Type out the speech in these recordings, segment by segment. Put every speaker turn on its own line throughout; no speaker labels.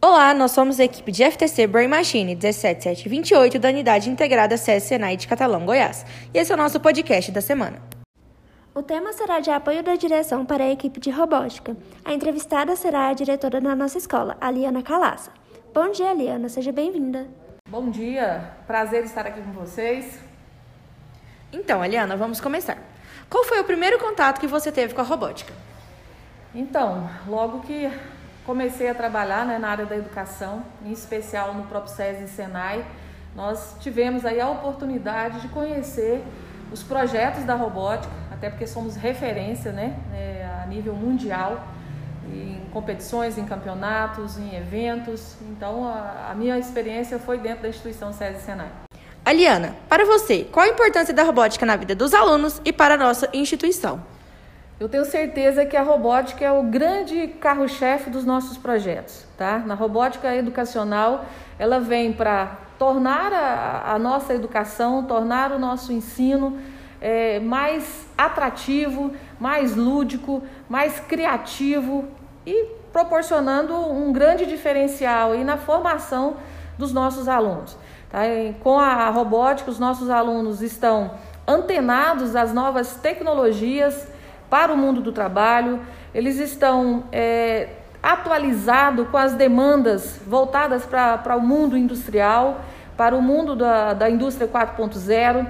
Olá, nós somos a equipe de FTC Brain Machine 17728 da Unidade Integrada Senai de Catalão, Goiás. E esse é o nosso podcast da semana.
O tema será de apoio da direção para a equipe de robótica. A entrevistada será a diretora da nossa escola, a Liana Calaça. Bom dia, Liana, seja bem-vinda.
Bom dia, prazer estar aqui com vocês.
Então, Eliana, vamos começar. Qual foi o primeiro contato que você teve com a robótica?
Então, logo que comecei a trabalhar né, na área da educação, em especial no próprio SESI e Senai, nós tivemos aí a oportunidade de conhecer os projetos da robótica, até porque somos referência né, é, a nível mundial, em competições, em campeonatos, em eventos. Então, a, a minha experiência foi dentro da instituição SESI Senai.
Aliana, para você, qual a importância da robótica na vida dos alunos e para a nossa instituição?
Eu tenho certeza que a robótica é o grande carro-chefe dos nossos projetos, tá? Na robótica educacional, ela vem para tornar a, a, nossa educação, tornar o nosso ensino é, mais atrativo, mais lúdico, mais criativo e proporcionando um grande diferencial aí na formação dos nossos alunos. Tá? Com a robótica, os nossos alunos estão antenados às novas tecnologias, para o mundo do trabalho, eles estão é, atualizados com as demandas voltadas para o mundo industrial, para o mundo da, da indústria 4.0.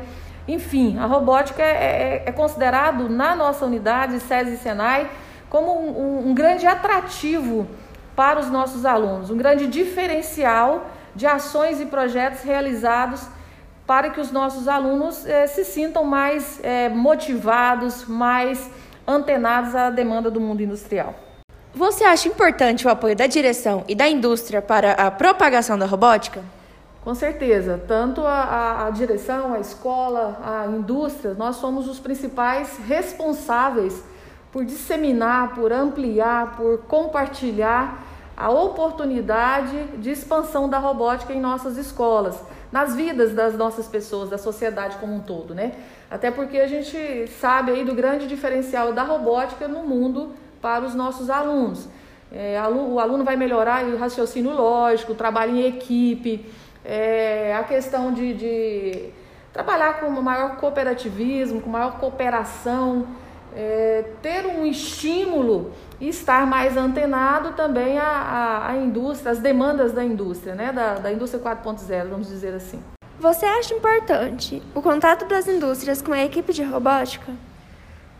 Enfim, a robótica é, é, é, considerado na nossa unidade, SESI e Senai, como um, um, grande atrativo para os nossos alunos, um grande diferencial de ações e projetos realizados para que os nossos alunos eh, se sintam mais eh, motivados, mais antenados à demanda do mundo industrial.
Você acha importante o apoio da direção e da indústria para a propagação da robótica?
Com certeza, tanto a, a, a, direção, a escola, a indústria, nós somos os principais responsáveis por disseminar, por ampliar, por compartilhar a oportunidade de expansão da robótica em nossas escolas, nas vidas das nossas pessoas, da sociedade como um todo, né? Até porque a gente sabe aí do grande diferencial da robótica no mundo para os nossos alunos. É, o aluno vai melhorar o raciocínio lógico, o trabalho em equipe, é, a questão de, de, trabalhar com maior cooperativismo, com maior cooperação, é, ter um estímulo e estar mais antenado também à, à, indústria, às demandas da indústria, né? da, da indústria 4.0, vamos dizer assim.
Você acha importante o contato das indústrias com a equipe de robótica?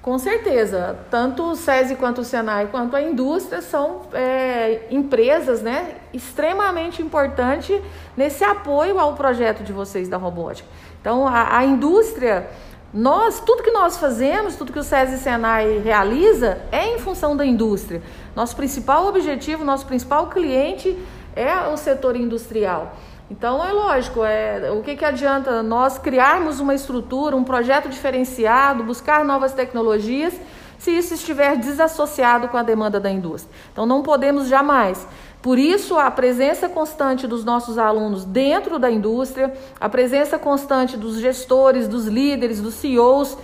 Com certeza, tanto o SESI quanto o SENAI quanto a indústria são é, empresas né, extremamente importantes nesse apoio ao projeto de vocês da robótica. Então, a, a indústria, nós, tudo que nós fazemos, tudo que o SESI e Senai realiza é em função da indústria. Nosso principal objetivo, nosso principal cliente é o setor industrial. Então é lógico, é, o que, que adianta nós criarmos uma estrutura, um projeto diferenciado, buscar novas tecnologias, se isso estiver desassociado com a demanda da indústria. Então não podemos jamais. Por isso, a presença constante dos nossos alunos dentro da indústria, a presença constante dos gestores, dos líderes, dos CEOs,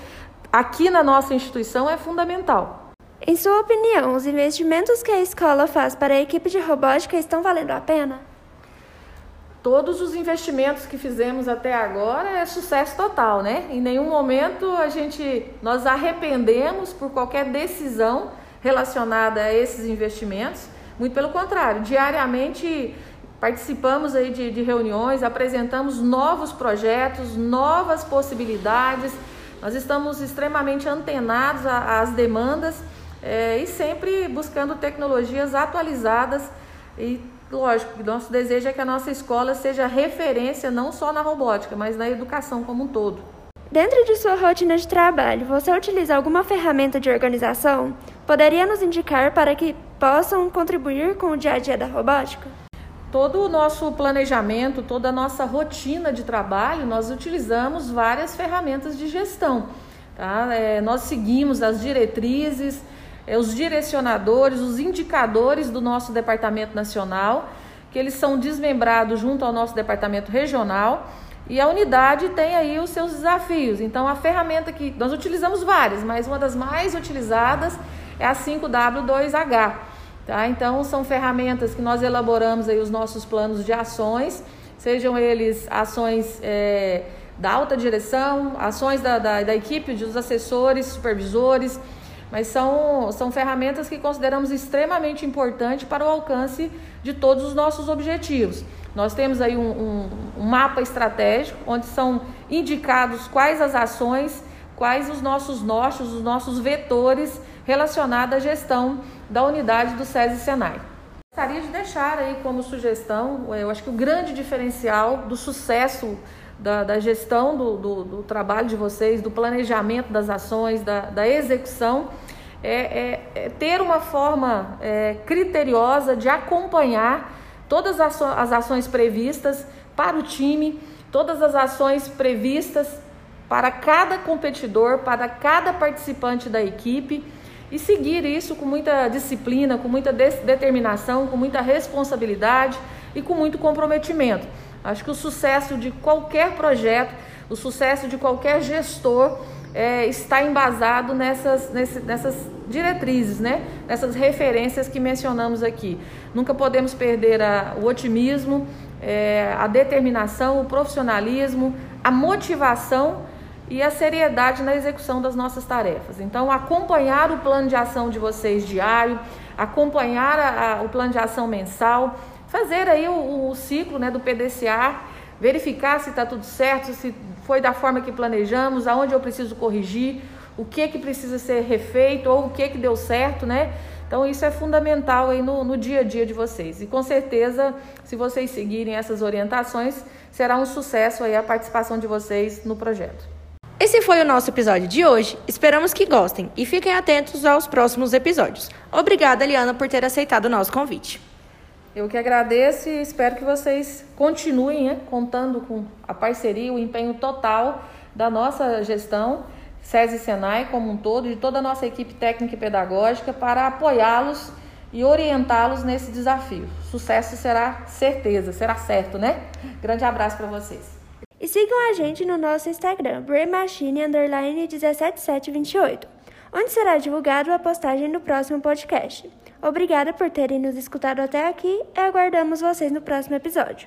aqui na nossa instituição é fundamental.
Em sua opinião, os investimentos que a escola faz para a equipe de robótica estão valendo a pena?
todos os investimentos que fizemos até agora é sucesso total, né? Em nenhum momento a gente nós arrependemos por qualquer decisão relacionada a esses investimentos. Muito pelo contrário, diariamente participamos aí de, de reuniões, apresentamos novos projetos, novas possibilidades. Nós estamos extremamente antenados às demandas é, e sempre buscando tecnologias atualizadas e lógico, nosso desejo é que a nossa escola seja referência não só na robótica, mas na educação como um todo.
Dentro de sua rotina de trabalho, você utiliza alguma ferramenta de organização? Poderia nos indicar para que possam contribuir com o dia a dia da robótica?
Todo o nosso planejamento, toda a nossa rotina de trabalho, nós utilizamos várias ferramentas de gestão. Tá? É, nós seguimos as diretrizes, é, os direcionadores, os indicadores do nosso departamento nacional, que eles são desmembrados junto ao nosso departamento regional. E a unidade tem aí os seus desafios. Então, a ferramenta que nós utilizamos várias, mas uma das mais utilizadas é a 5W2H, Tá? Então, são ferramentas que nós elaboramos aí os nossos planos de ações, sejam eles ações é, da alta direção, ações da, da, da equipe, dos assessores, supervisores, mas são, são ferramentas que consideramos extremamente importantes para o alcance de todos os nossos objetivos. Nós temos aí um, um, um mapa estratégico onde são indicados quais as ações, quais os nossos nortes, os nossos vetores relacionados à gestão da unidade do SESI Senai. Gostaria de deixar aí como sugestão, eu acho que o grande diferencial do sucesso da, da gestão do, do, do, trabalho de vocês, do planejamento das ações, da, da execução, é, é, é, ter uma forma é, criteriosa de acompanhar todas as, ações previstas para o time, todas as ações previstas para cada competidor, para cada participante da equipe e seguir isso com muita disciplina, com muita determinação, com muita responsabilidade e com muito comprometimento. Acho que o sucesso de qualquer projeto, o sucesso de qualquer gestor é, está embasado nessas, nessas diretrizes, né? nessas referências que mencionamos aqui. Nunca podemos perder a, o otimismo, é, a determinação, o profissionalismo, a motivação e a seriedade na execução das nossas tarefas. Então, acompanhar o plano de ação de vocês diário, acompanhar a, a, o plano de ação mensal, fazer aí o, o ciclo né, do PDCA, verificar se está tudo certo, se foi da forma que planejamos, aonde eu preciso corrigir, o que que precisa ser refeito ou o que que deu certo, né? Então isso é fundamental aí no, no dia a dia de vocês. E com certeza, se vocês seguirem essas orientações, será um sucesso aí a participação de vocês no projeto.
Esse foi o nosso episódio de hoje. Esperamos que gostem e fiquem atentos aos próximos episódios. Obrigada, Liana, por ter aceitado o nosso convite.
Eu que agradeço e espero que vocês continuem né, contando com a parceria, o empenho total da nossa gestão, SESI Senai como um todo, de toda a nossa equipe técnica e pedagógica, para apoiá-los e orientá-los nesse desafio. Sucesso será certeza, será certo, né? Grande abraço para vocês.
E sigam a gente no nosso Instagram, brainmachine_17728, onde será divulgado a postagem do próximo podcast. Obrigada por terem nos escutado até aqui e aguardamos vocês no próximo episódio.